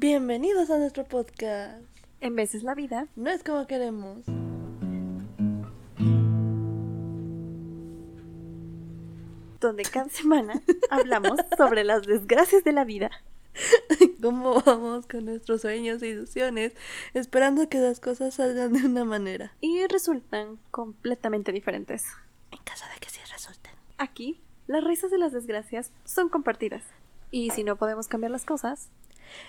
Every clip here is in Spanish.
Bienvenidos a nuestro podcast. En veces la vida no es como queremos. Donde cada semana hablamos sobre las desgracias de la vida. Cómo vamos con nuestros sueños e ilusiones, esperando que las cosas salgan de una manera. Y resultan completamente diferentes. En caso de que sí resulten. Aquí, las risas de las desgracias son compartidas. Y si no podemos cambiar las cosas,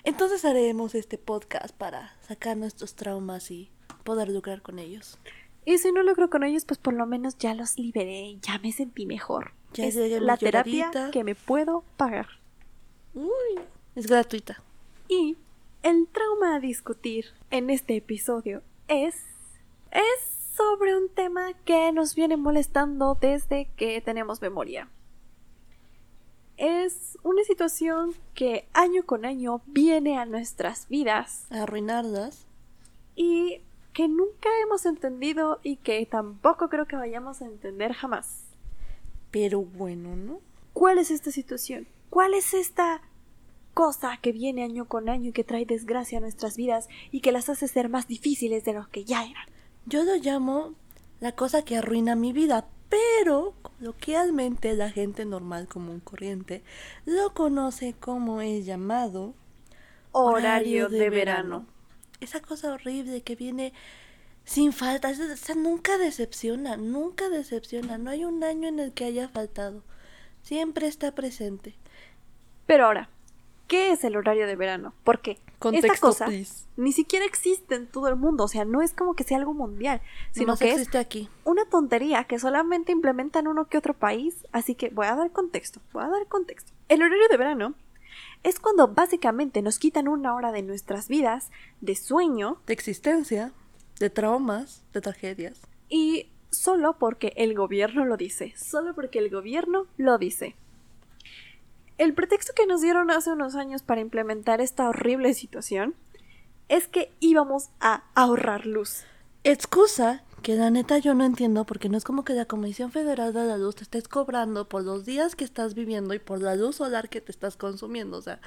entonces haremos este podcast para sacar nuestros traumas y poder lucrar con ellos. Y si no logro con ellos, pues por lo menos ya los liberé, ya me sentí mejor. Ya es la terapia lloradita. que me puedo pagar. Uy, es gratuita. Y el trauma a discutir en este episodio es es sobre un tema que nos viene molestando desde que tenemos memoria. Es una situación que año con año viene a nuestras vidas A arruinarlas. y que nunca hemos entendido y que tampoco creo que vayamos a entender jamás. Pero bueno, ¿no? ¿Cuál es esta situación? ¿Cuál es esta cosa que viene año con año y que trae desgracia a nuestras vidas y que las hace ser más difíciles de lo que ya eran? Yo lo llamo la cosa que arruina mi vida, pero coloquialmente la gente normal común corriente lo conoce como el llamado Horario de verano. Esa cosa horrible que viene sin falta, esa, esa nunca decepciona, nunca decepciona, no hay un año en el que haya faltado, siempre está presente. Pero ahora, ¿qué es el horario de verano? Porque esta Contexto, cosa please. ni siquiera existe en todo el mundo, o sea, no es como que sea algo mundial, sino Nomás que es existe aquí. una tontería que solamente implementan uno que otro país, así que voy a dar contexto, voy a dar contexto. El horario de verano es cuando básicamente nos quitan una hora de nuestras vidas de sueño De existencia, de traumas, de tragedias. y solo porque el gobierno lo dice, solo porque el gobierno lo dice. El pretexto que nos dieron hace unos años para implementar esta horrible situación es que íbamos a ahorrar luz. Excusa que la neta yo no entiendo porque no es como que la Comisión Federal de la Luz te estés cobrando por los días que estás viviendo y por la luz solar que te estás consumiendo. O sea,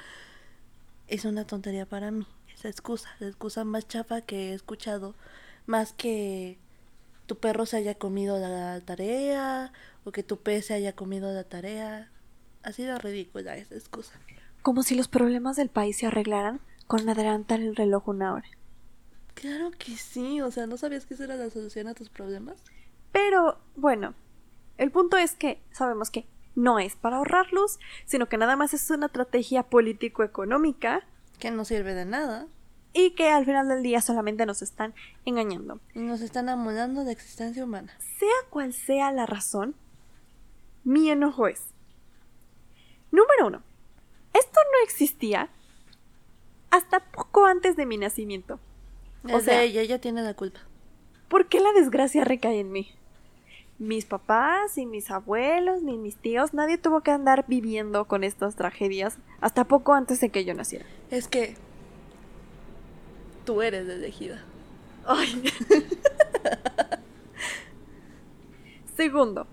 es una tontería para mí. Esa excusa, la excusa más chafa que he escuchado. Más que tu perro se haya comido la tarea o que tu pez se haya comido la tarea. Ha sido ridícula esa excusa. Como si los problemas del país se arreglaran con adelantar el reloj una hora. Claro que sí, o sea, ¿no sabías que esa era la solución a tus problemas? Pero, bueno, el punto es que sabemos que no es para ahorrar luz, sino que nada más es una estrategia político-económica Que no sirve de nada. y que al final del día solamente nos están engañando. Y nos están amolando de existencia humana. Sea cual sea la razón, mi enojo es. Número uno. Esto no existía hasta poco antes de mi nacimiento. O sea, ella, ella tiene la culpa. ¿Por qué la desgracia recae en mí? Mis papás y mis abuelos ni mis tíos, nadie tuvo que andar viviendo con estas tragedias hasta poco antes de que yo naciera. Es que tú eres elegida. Ay. Segundo,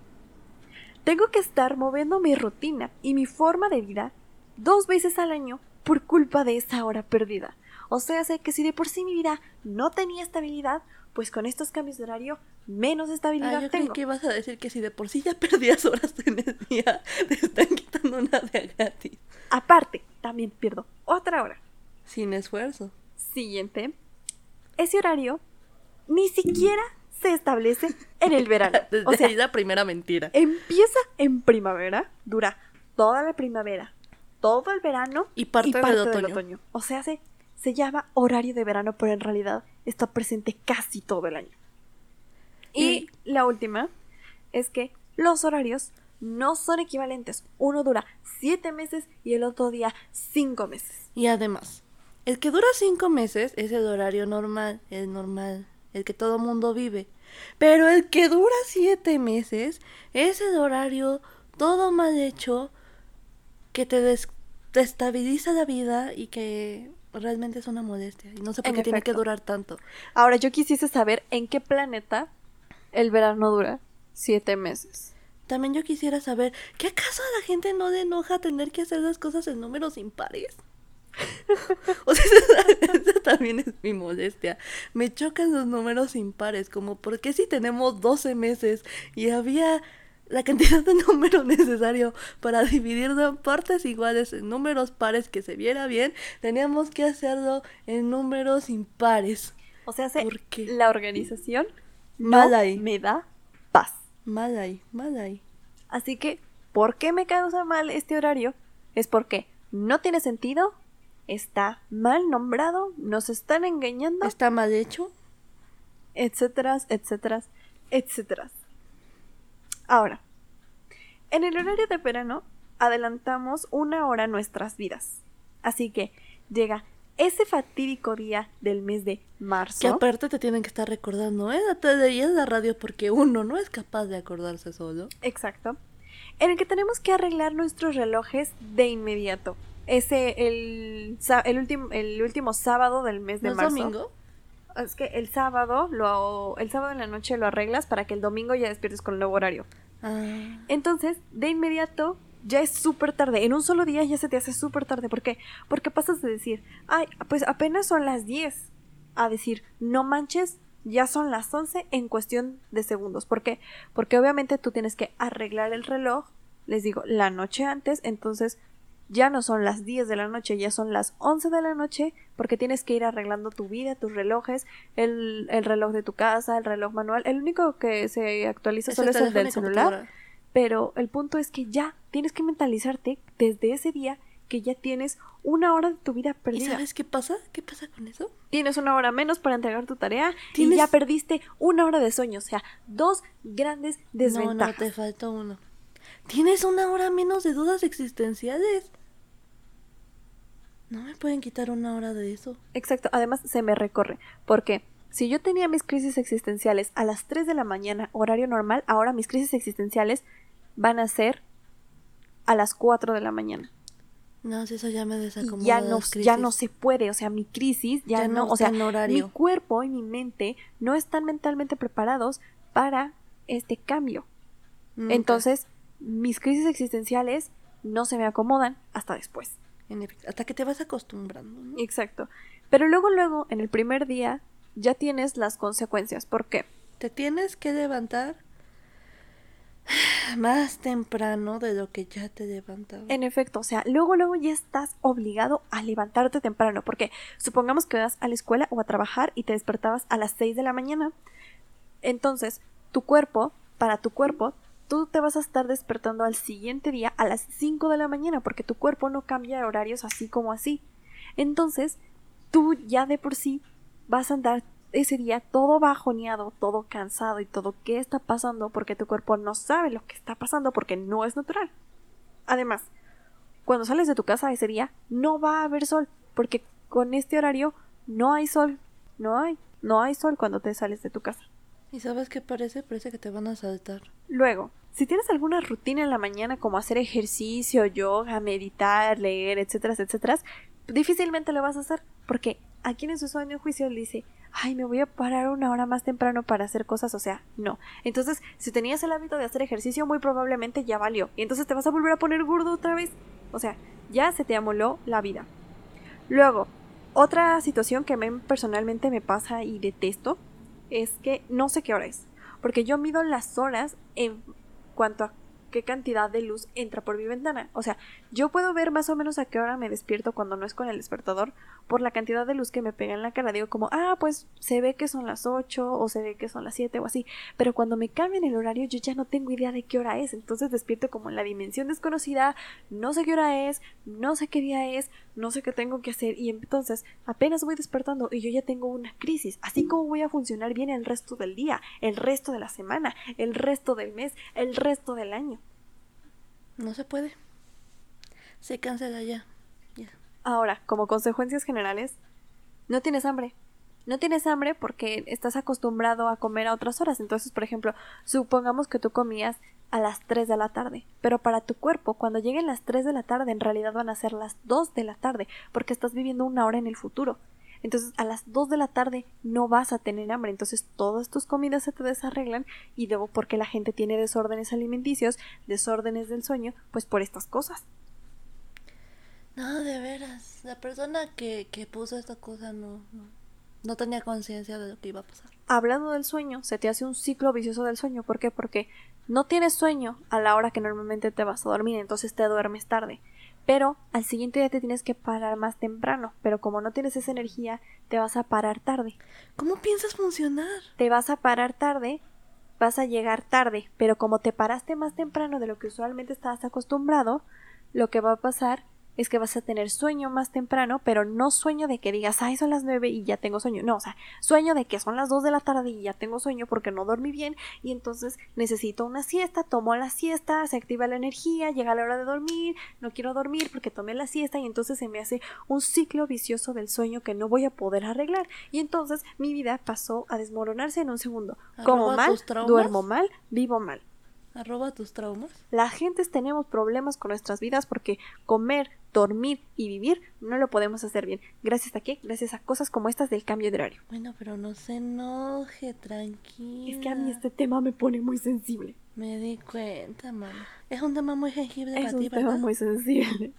tengo que estar moviendo mi rutina y mi forma de vida dos veces al año por culpa de esa hora perdida. O sea, sé que si de por sí mi vida no tenía estabilidad, pues con estos cambios de horario menos estabilidad Ah, yo creí tengo. que ibas a decir que si de por sí ya perdías horas en el día, te están quitando una de gratis. Aparte, también pierdo otra hora. Sin esfuerzo. Siguiente. Ese horario ni siquiera se establece en el verano. Desde O sea, ahí la primera mentira. empieza en primavera, dura toda la primavera, todo el verano Y parte del otoño. O sea, se, se llama horario de verano, pero en realidad está presente casi todo el año. Y, Y- la última es que los horarios no son equivalentes. Uno dura siete meses y el otro día cinco meses. Y además, el que dura cinco meses es el horario normal, el normal, el que todo mundo vive. Pero el que dura siete meses es el horario todo mal hecho que te des- destabiliza la vida y que realmente es una molestia. Y no sé por En qué tiene que durar tanto. Ahora, yo quisiese saber en qué planeta el verano dura siete meses. También yo quisiera saber, ¿qué acaso a la gente no le enoja tener que hacer las cosas en números impares? O sea, esa, también es mi molestia. Me chocan los números impares, como ¿por qué si tenemos 12 meses y había la cantidad de número necesario para dividirlo en partes iguales en números pares que se viera bien, teníamos que hacerlo en números impares. O sea, se- la organización Mal no ahí. me da paz. Mal ahí, mal ahí. Así que, ¿por qué me causa mal este horario? Es porque no tiene sentido, está mal nombrado, nos están engañando, ¿Está mal hecho? etcétera, etcétera, etcétera. Ahora, en el horario de verano adelantamos una hora nuestras vidas. Así que llega ese fatídico día del mes de marzo. Que aparte te tienen que estar recordando, ¿eh? La tele y es la radio porque uno no es capaz de acordarse solo. Exacto. En el que tenemos que arreglar nuestros relojes de inmediato. Ese, el, el, último, el último sábado del mes de ¿No es marzo. domingo? Es que el sábado, lo, el sábado en la noche lo arreglas para que el domingo ya despiertes con el nuevo horario. Ah, Entonces, de inmediato, ya es súper tarde. En un solo día ya se te hace súper tarde. ¿Por qué? Porque pasas de decir, ay, pues apenas son las 10, a decir, no manches, ya son las 11 en cuestión de segundos. ¿Por qué? Porque obviamente tú tienes que arreglar el reloj, les digo, la noche antes, entonces ya no son las 10 de la noche, ya son las 11 de la noche, porque tienes que ir arreglando tu vida, tus relojes, el, el reloj de tu casa, el reloj manual. El único que se actualiza solo es el del y celular. Pero el punto es que ya tienes que mentalizarte desde ese día que ya tienes una hora de tu vida ¿Y perdida. sabes qué pasa? ¿Qué pasa con eso? Tienes una hora menos para entregar tu tarea y ya perdiste una hora de sueño. O sea, dos grandes No, desventajas. no, te faltó uno. Tienes una hora menos de dudas existenciales. No me pueden quitar una hora de eso. Exacto, además se me recorre. Porque si yo tenía mis crisis existenciales a las 3 de la mañana, horario normal, ahora mis crisis existenciales van a ser a las 4 de la mañana. No, si eso ya me y desacomoda. ya no, ya no se puede, o sea, mi crisis ya, Ya no, no o sea, está en horario. mi cuerpo y mi mente no están mentalmente preparados para este cambio. Nunca. Entonces, mis crisis existenciales no se me acomodan hasta después. En efecto, hasta que te vas acostumbrando. ¿no? Exacto. Pero luego, luego, en el primer día, ya tienes las consecuencias. ¿Por qué? Te tienes que levantar más temprano de lo que ya te levantaba. En efecto, o sea, luego, luego ya estás obligado a levantarte temprano. Porque supongamos que vas a la escuela o a trabajar y te despertabas a las 6 de la mañana. Entonces, tu cuerpo, para tu cuerpo, tú te vas a estar despertando al siguiente día a las 5 de la mañana porque tu cuerpo no cambia horarios así como así. Entonces, tú ya de por sí vas a andar ese día todo bajoneado, todo cansado y todo qué está pasando porque tu cuerpo no sabe lo que está pasando porque no es natural. Además, cuando sales de tu casa ese día no va a haber sol porque con este horario no hay sol, no hay, no hay sol cuando te sales de tu casa. ¿Y sabes qué parece? Parece que te van a saltar. Luego, si tienes alguna rutina en la mañana como hacer ejercicio, yoga, meditar, leer, etcétera, etcétera, difícilmente lo vas a hacer porque aquí en su sueño juicio le dice, ay, me voy a parar una hora más temprano para hacer cosas, o sea, no. Entonces, si tenías el hábito de hacer ejercicio, muy probablemente ya valió. Y entonces te vas a volver a poner gordo otra vez. O sea, ya se te amoló la vida. Luego, otra situación que a mí personalmente me pasa y detesto es que no sé qué hora es. Porque yo mido las horas en cuanto a qué cantidad de luz entra por mi ventana. O sea, yo puedo ver más o menos a qué hora me despierto cuando no es con el despertador por la cantidad de luz que me pega en la cara. Digo como, ah, pues se ve que son las 8 o se ve que son las 7 o así. Pero cuando me cambian el horario yo ya no tengo idea de qué hora es. Entonces despierto como en la dimensión desconocida, no sé qué hora es, no sé qué día es, no sé qué tengo que hacer. Y entonces apenas voy despertando y yo ya tengo una crisis. Así como voy a funcionar bien el resto del día, el resto de la semana, el resto del mes, el resto del año. No se puede. Se cancela ya. Ya. Ahora, como consecuencias generales, no tienes hambre. No tienes hambre porque estás acostumbrado a comer a otras horas. Entonces, por ejemplo, supongamos que tú comías a las 3 de la tarde. Pero para tu cuerpo, cuando lleguen las 3 de la tarde, en realidad van a ser las 2 de la tarde, porque estás viviendo una hora en el futuro. Entonces, a las 2 de la tarde no vas a tener hambre. Entonces, todas tus comidas se te desarreglan y luego porque la gente tiene desórdenes alimenticios, desórdenes del sueño, pues por estas cosas. No, de veras. La persona que, que puso esta cosa no, no, no tenía conciencia de lo que iba a pasar. Hablando del sueño, se te hace un ciclo vicioso del sueño. ¿Por qué? Porque no tienes sueño a la hora que normalmente te vas a dormir, entonces te duermes tarde. Pero al siguiente día te tienes que parar más temprano. Pero como no tienes esa energía, te vas a parar tarde. ¿Cómo piensas funcionar? Te vas a parar tarde, vas a llegar tarde. Pero como te paraste más temprano de lo que usualmente estabas acostumbrado, lo que va a pasar es que vas a tener sueño más temprano, pero no sueño de que digas, ay, son las nueve y ya tengo sueño. No, o sea, sueño de que son las dos de la tarde y ya tengo sueño porque no dormí bien y entonces necesito una siesta, tomo la siesta, se activa la energía, llega la hora de dormir, no quiero dormir porque tomé la siesta y entonces se me hace un ciclo vicioso del sueño que no voy a poder arreglar. Y entonces mi vida pasó a desmoronarse en un segundo. Como mal, duermo mal, vivo mal. Arroba tus traumas. La gente tenemos problemas con nuestras vidas porque comer, dormir y vivir no lo podemos hacer bien. ¿Gracias a qué? Gracias a cosas como estas del cambio de horario. Bueno, pero no se enoje, tranquila. Es que a mí este tema me pone muy sensible. Me di cuenta, mamá. Es un tema muy sensible es para ti, ti, ¿verdad? Es un tema muy sensible.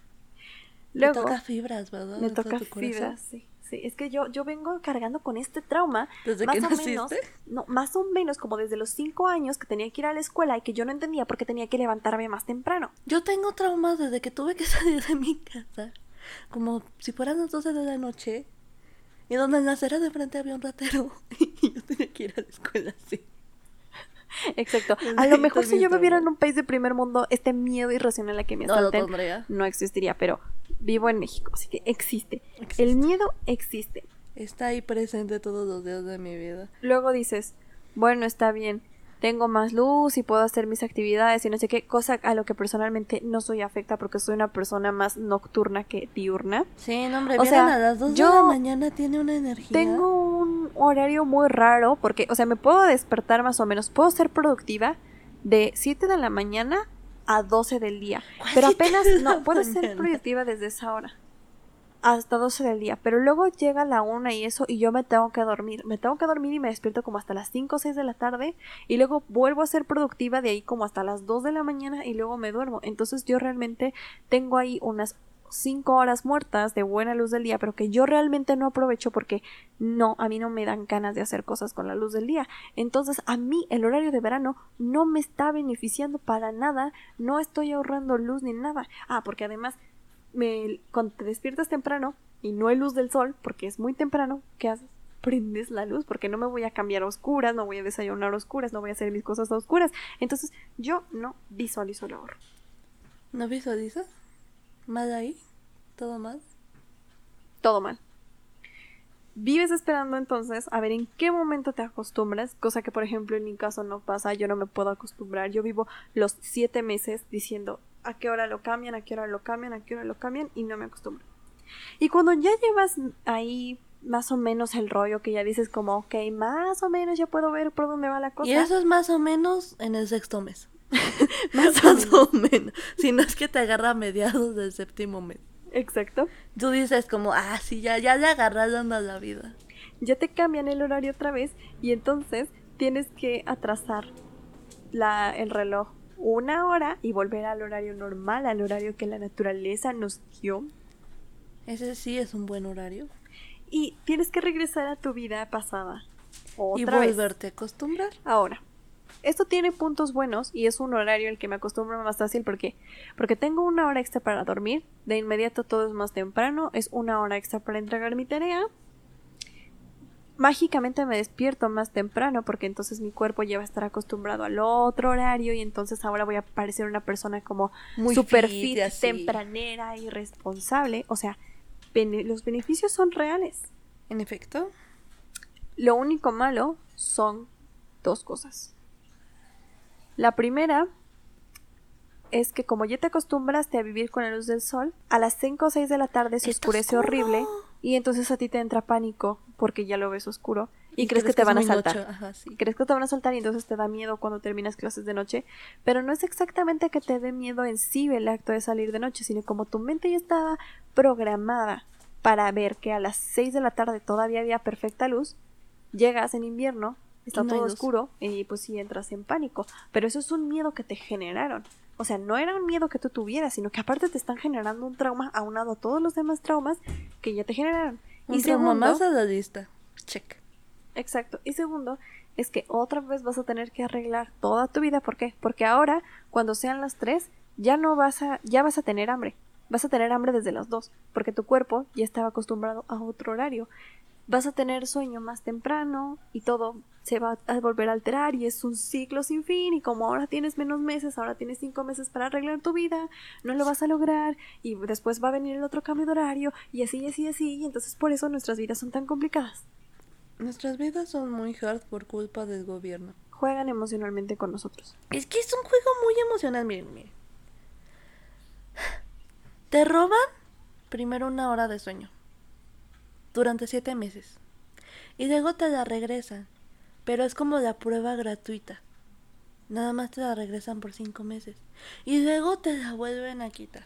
Luego, me toca fibras, ¿verdad? Me toca fibras, sí. Sí, es que yo, yo vengo cargando con este trauma. ¿Desde más que o naciste? menos. No, más o menos como desde los cinco años que tenía que ir a la escuela y que yo no entendía por qué tenía que levantarme más temprano. Yo tengo traumas desde que tuve que salir de mi casa. Como si fueran las 12 de la noche. Y donde en la acera de frente había un ratero. Y yo tenía que ir a la escuela así. Exacto. A lo mejor si yo viviera en un país de primer mundo, este miedo irracional a que me No asalten no existiría, pero vivo en México, así que existe. Existe. El miedo existe. Está ahí presente todos los días de mi vida. Luego dices, bueno, está bien, tengo más luz y puedo hacer mis actividades y no sé qué, cosa a lo que personalmente no soy afecta porque soy una persona más nocturna que diurna. Sí, no, hombre, O sea, a las 2 yo de la mañana tiene una energía. Tengo un horario muy raro porque, o sea, me puedo despertar más o menos, puedo ser productiva de 7 de la mañana a 12 del día, ¿Cuál pero apenas, no, puedo ser productiva desde esa hora. Hasta 12 del día, pero luego llega la una y eso y yo me tengo que dormir. Me tengo que dormir y me despierto como hasta las 5 o 6 de la tarde y luego vuelvo a ser productiva de ahí como hasta las 2 de la mañana y luego me duermo. Entonces yo realmente tengo ahí unas 5 horas muertas de buena luz del día, pero que yo realmente no aprovecho porque no, a mí no me dan ganas de hacer cosas con la luz del día. Entonces a mí el horario de verano no me está beneficiando para nada, no estoy ahorrando luz ni nada. Ah, porque además me, cuando te despiertas temprano y no hay luz del sol, porque es muy temprano, ¿qué haces? Prendes la luz, porque no me voy a cambiar a oscuras, no voy a desayunar a oscuras, no voy a hacer mis cosas a oscuras. Entonces, yo no visualizo el ahorro. ¿No visualizas? ¿Mal ahí? ¿Todo mal? Todo mal. Vives esperando entonces a ver en qué momento te acostumbras, cosa que por ejemplo en mi caso no pasa, yo no me puedo acostumbrar, yo vivo los siete meses diciendo a qué hora lo cambian, a qué hora lo cambian, a qué hora lo cambian y no me acostumbro. Y cuando ya llevas ahí más o menos el rollo que ya dices como, ok, más o menos ya puedo ver por dónde va la cosa. Y eso es más o menos en el sexto mes. más o menos. Si no es que te agarra a mediados del séptimo mes. Exacto. Tú dices como, ah, sí, ya, ya le agarras dando a la vida. ya te cambian el horario otra vez y entonces tienes que atrasar la, el reloj una hora y volver al horario normal, al horario que la naturaleza nos dio. Ese sí es un buen horario. Y tienes que regresar a tu vida pasada. y Otra vez. volverte a acostumbrar. Ahora, esto tiene puntos buenos y es un horario al que me acostumbro más fácil porque porque tengo una hora extra para dormir, de inmediato todo es más temprano, es una hora extra para entregar mi tarea. Mágicamente me despierto más temprano porque entonces mi cuerpo ya va a estar acostumbrado al otro horario y entonces ahora voy a parecer una persona como Muy super fit fit, tempranera y responsable. O sea, bene- los beneficios son reales. En efecto. Lo único malo son dos cosas. La primera es que como ya te acostumbraste a vivir con la luz del sol, a las 5 o 6 de la tarde se oscurece oscuro. horrible y entonces a ti te entra pánico porque ya lo ves oscuro y, Y crees, crees que te que van a saltar. ajá, sí. Y crees que te van a saltar y entonces te da miedo cuando terminas clases de noche, pero no es exactamente que te dé miedo en sí el acto de salir de noche, sino como tu mente ya estaba programada para ver que a las 6 de la tarde todavía había perfecta luz, llegas en invierno, está no todo oscuro y pues sí entras en pánico, pero eso es un miedo que te generaron. O sea, no era un miedo que tú tuvieras, sino que aparte te están generando un trauma aunado a todos los demás traumas que ya te generaron. Un y trauma segundo, más. Check. Exacto. Y segundo, es que otra vez vas a tener que arreglar toda tu vida. ¿Por qué? Porque ahora, cuando sean las tres, ya no vas a, ya vas a tener hambre. Vas a tener hambre desde las dos, porque tu cuerpo ya estaba acostumbrado a otro horario. Vas a tener sueño más temprano y todo se va a volver a alterar y es un ciclo sin fin y como ahora tienes menos meses, ahora tienes cinco meses para arreglar tu vida, no lo vas a lograr y después va a venir el otro cambio de horario y así, así, así y entonces por eso nuestras vidas son tan complicadas. Nuestras vidas son muy hard por culpa del gobierno. Juegan emocionalmente con nosotros. Es que es un juego muy emocional, miren, miren. Te roban primero una hora de sueño. Durante siete meses. Y luego te la regresan. Pero es como la prueba gratuita. Nada más te la regresan por cinco meses. Y luego te la vuelven a quitar.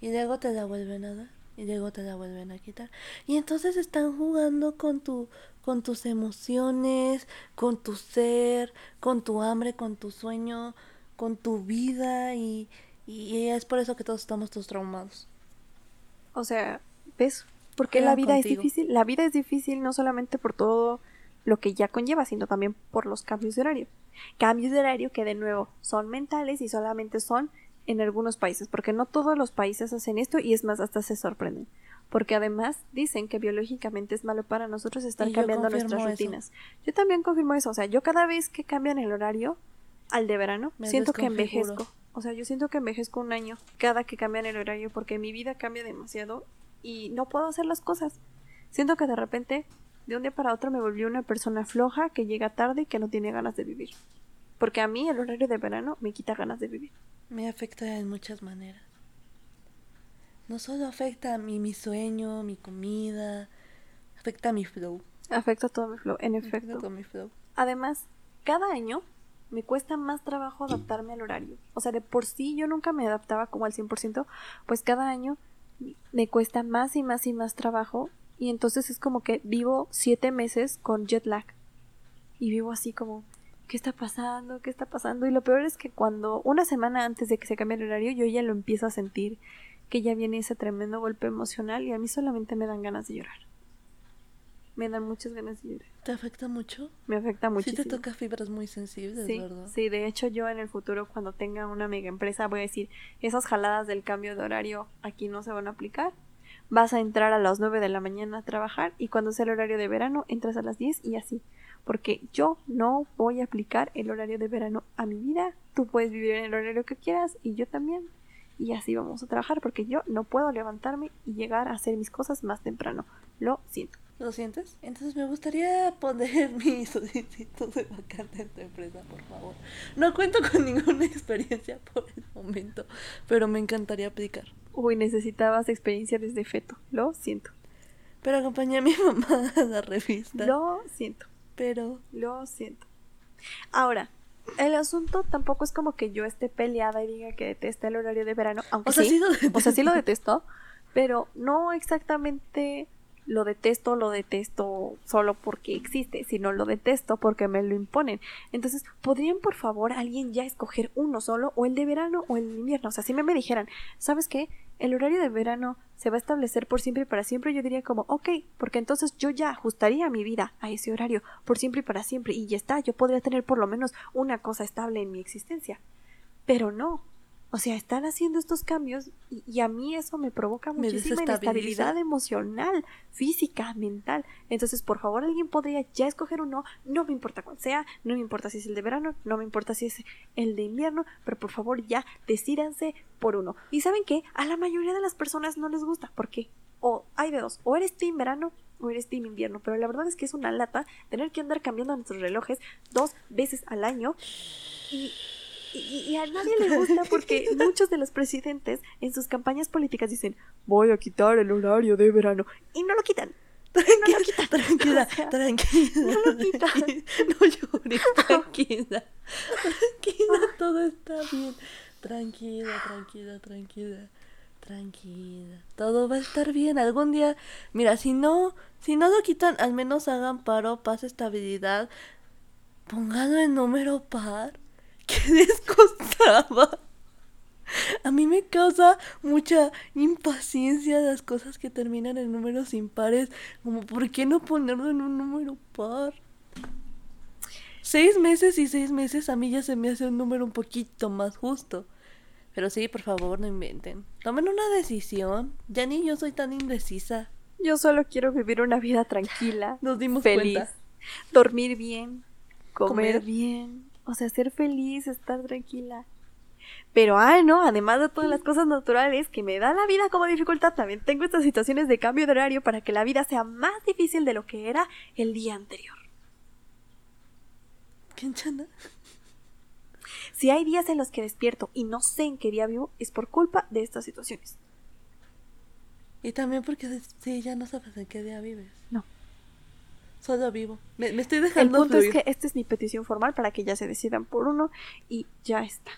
Y luego te la vuelven a dar. Y luego te la vuelven a quitar. Y entonces están jugando con tu, con tus emociones, con tu ser, con tu hambre, con tu sueño, con tu vida. Y, y es por eso que todos estamos todos traumados. O sea, ¿ves? Porque Juegan la vida es difícil. La vida es difícil no solamente por todo lo que ya conlleva, sino también por los cambios de horario. Cambios de horario que de nuevo son mentales y solamente son en algunos países, porque no todos los países hacen esto y es más, hasta se sorprenden. Porque además dicen que biológicamente es malo para nosotros estar Y cambiando nuestras eso. rutinas. Yo también confirmo eso. O sea, yo cada vez que cambian el horario al de verano, Me siento que envejezco. O sea, yo siento que envejezco un año cada que cambian el horario porque mi vida cambia demasiado y no puedo hacer las cosas. Siento que de repente, de un día para otro, me volví una persona floja que llega tarde y que no tiene ganas de vivir. Porque a mí el horario de verano me quita ganas de vivir. Me afecta en muchas maneras. No solo afecta a mi, mi sueño, mi comida, afecta a mi flow. Afecta todo mi flow, en Afecta efecto. todo mi flow. Además, cada año me cuesta más trabajo adaptarme al horario. O sea, de por sí yo nunca me adaptaba como al 100%, pues cada año me cuesta más y más y más trabajo. Y entonces es como que vivo siete meses con jet lag. Y vivo así como, ¿qué está pasando? ¿Qué está pasando? Y lo peor es que cuando, una semana antes de que se cambie el horario, yo ya lo empiezo a sentir, que ya viene ese tremendo golpe emocional y a mí solamente me dan ganas de llorar. Me dan muchas ganas de llorar. ¿Te afecta mucho? Me afecta Sí muchísimo. te toca fibras muy sensibles, Sí, ¿verdad? sí, de hecho yo en el futuro cuando tenga una mega empresa voy a decir, esas jaladas del cambio de horario aquí no se van a aplicar. Vas a entrar a las 9 de la mañana a trabajar y cuando sea el horario de verano entras a las 10 y así. Porque yo no voy a aplicar el horario de verano a mi vida. Tú puedes vivir en el horario que quieras y yo también. Y así vamos a trabajar porque yo no puedo levantarme y llegar a hacer mis cosas más temprano. Lo siento. ¿Lo sientes? Entonces me gustaría poner mi solicitud de vacante en tu empresa, por favor. No cuento con ninguna experiencia por el momento, pero me encantaría aplicar. Uy, necesitabas experiencia desde feto. Lo siento. Pero acompañé a mi mamá a la revista. Lo siento. Pero Lo siento. Ahora, el asunto tampoco es como que yo esté peleada y diga que detesta el horario de verano, aunque O sea, sí, sí lo o sea, sí lo detesto, pero no exactamente lo detesto, lo detesto solo porque existe, sino lo detesto porque me lo imponen. Entonces, ¿podrían por favor alguien ya escoger uno solo, o el de verano o el de invierno? O sea, si me, me dijeran, ¿sabes qué? El horario de verano se va a establecer por siempre y para siempre, yo diría como, ok, porque entonces yo ya ajustaría mi vida a ese horario por siempre y para siempre, y ya está, yo podría tener por lo menos una cosa estable en mi existencia. Pero no. O sea, están haciendo estos cambios y, y a mí eso me provoca muchísima inestabilidad emocional, física, mental. Entonces, por favor, alguien podría ya escoger uno, no me importa cuál sea, no me importa si es el de verano, no me importa si es el de invierno, pero por favor ya decídanse por uno. Y saben qué, a la mayoría de las personas no les gusta, porque o hay de dos, o eres team verano o eres team invierno, pero la verdad es que es una lata tener que andar cambiando nuestros relojes dos veces al año. Y y, y a nadie le gusta porque muchos de los presidentes en sus campañas políticas dicen voy a quitar el horario de verano y no lo quitan. tranquila, lo quitan. tranquila, O sea, tranquila, no lo quitan. tranquila. No llores, tranquila, tranquila, todo está bien. Tranquila, tranquila, tranquila, tranquila. Todo va a estar bien. Algún día, mira, si no, si no lo quitan, al menos hagan paro, paz, estabilidad. Pónganlo en número par. ¿Qué les costaba? A mí me causa mucha impaciencia las cosas que terminan en números impares. Como, ¿por qué no ponerlo en un número par? Seis meses y seis meses a mí ya se me hace un número un poquito más justo. Pero sí, por favor, no inventen. Tomen una decisión. Ya ni yo soy tan indecisa. Yo solo quiero vivir una vida tranquila. Nos dimos feliz. cuenta. Dormir bien. Comer, Comer. bien. O sea, ser feliz, estar tranquila. Pero, ay, no, además de todas las cosas naturales que me da la vida como dificultad, también tengo estas situaciones de cambio de horario para que la vida sea más difícil de lo que era el día anterior. ¿Quién chana? Si hay días en los que despierto y no sé en qué día vivo, es por culpa de estas situaciones. Y también porque sí, ya no sabes en qué día vives. No. Solo vivo. Me, me estoy El dejando punto es fluir. que esta es mi petición formal para que ya se decidan por uno y ya está.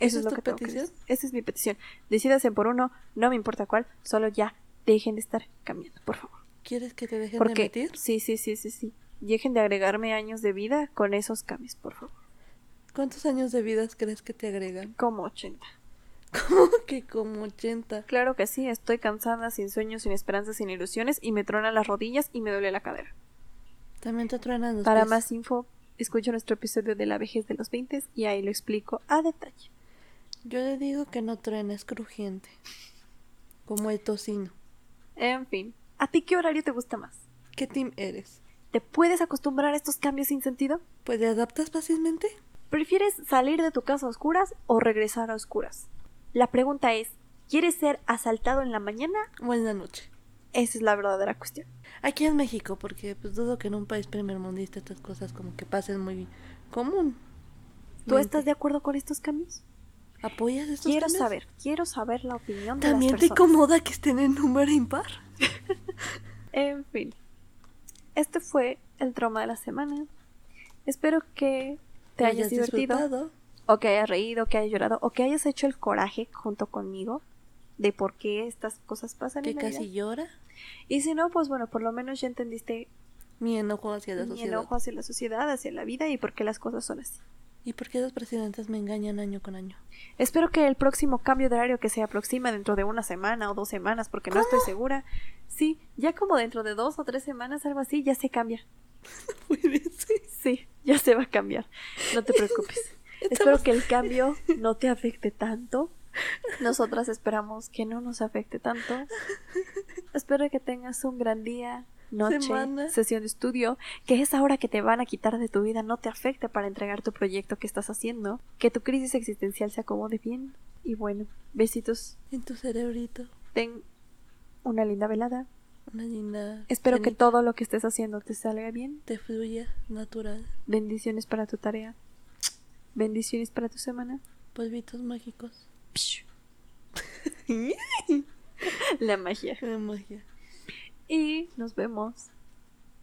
Eso ¿Esa es es lo tu que tengo que decir. Esa es mi petición. Decídase por uno, no me importa cuál, solo ya dejen de estar cambiando, por favor. ¿Quieres que te dejen de Porque emitir? sí, sí, sí, sí, sí. Dejen de agregarme años de vida con esos cambios, por favor. ¿Cuántos años de vida crees que te agregan? Como 80. Como que como 80. Claro que sí, estoy cansada, sin sueños, sin esperanzas, sin ilusiones y me tronan las rodillas y me duele la cadera. También te truenan los Para pies. más info, escucha nuestro episodio de la vejez de los 20 y ahí lo explico a detalle. Yo le digo que no truena, es crujiente. Como el tocino. En fin, ¿a ti qué horario te gusta más? ¿Qué team eres? ¿Te puedes acostumbrar a estos cambios sin sentido? ¿Pues te adaptas fácilmente? ¿Prefieres salir de tu casa a oscuras o regresar a oscuras? La pregunta es, ¿quieres ser asaltado en la mañana? ¿O en la noche? Esa es la verdadera cuestión. Aquí en México, porque pues dudo que en un país primermundista estas cosas como que pasen muy común. ¿Tú estás de acuerdo con estos cambios? ¿Apoyas estos Quiero cambios? saber, quiero saber la opinión de ¿También las te personas. incomoda que estén en número impar? En fin, este fue el trauma de la semana. Espero que te hayas divertido, disfrutado. O que hayas reído, que hayas llorado, o que hayas hecho el coraje junto conmigo de por qué estas cosas pasan Que en la casi vida. llora. Y si no, pues bueno, por lo menos ya entendiste Mi enojo hacia la mi sociedad. enojo hacia la sociedad, hacia la vida y por qué las cosas son así. ¿Y por qué los presidentes me engañan año con año? Espero que el próximo cambio de horario que se aproxima dentro de una semana o dos semanas, porque no estoy segura. Sí, ya como dentro de dos o tres semanas, algo así, ya se cambia. Puede ser. Sí, ya se va a cambiar. No te preocupes. Espero que el cambio no te afecte tanto. Nosotras esperamos que no nos afecte tanto. Espero que tengas un gran día, noche, Semana. sesión de estudio, que esa hora que te van a quitar de tu vida no te afecte para entregar tu proyecto que estás haciendo, que tu crisis existencial se acomode bien. Y bueno, besitos. En tu cerebrito. Ten una linda velada. Una linda. Espero que todo lo que estés haciendo te salga bien. Te fluya natural. Bendiciones para tu tarea. Bendiciones para tu semana. Polvitos mágicos. La magia. La magia. Y nos vemos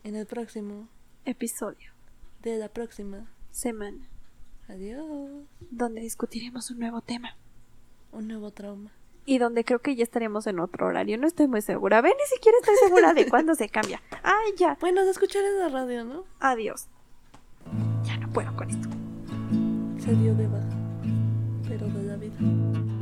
En el próximo. episodio, De la próxima. semana, Adiós. donde discutiremos un nuevo tema. Un nuevo trauma. Y donde creo que ya estaremos en otro horario. No estoy muy segura. Ve, ni siquiera estoy segura de cuándo se cambia. Ay, ya. Bueno, de escuchar en la radio, ¿no? Adiós. Ya no puedo con esto. Se dio de baja. Pero de la vida.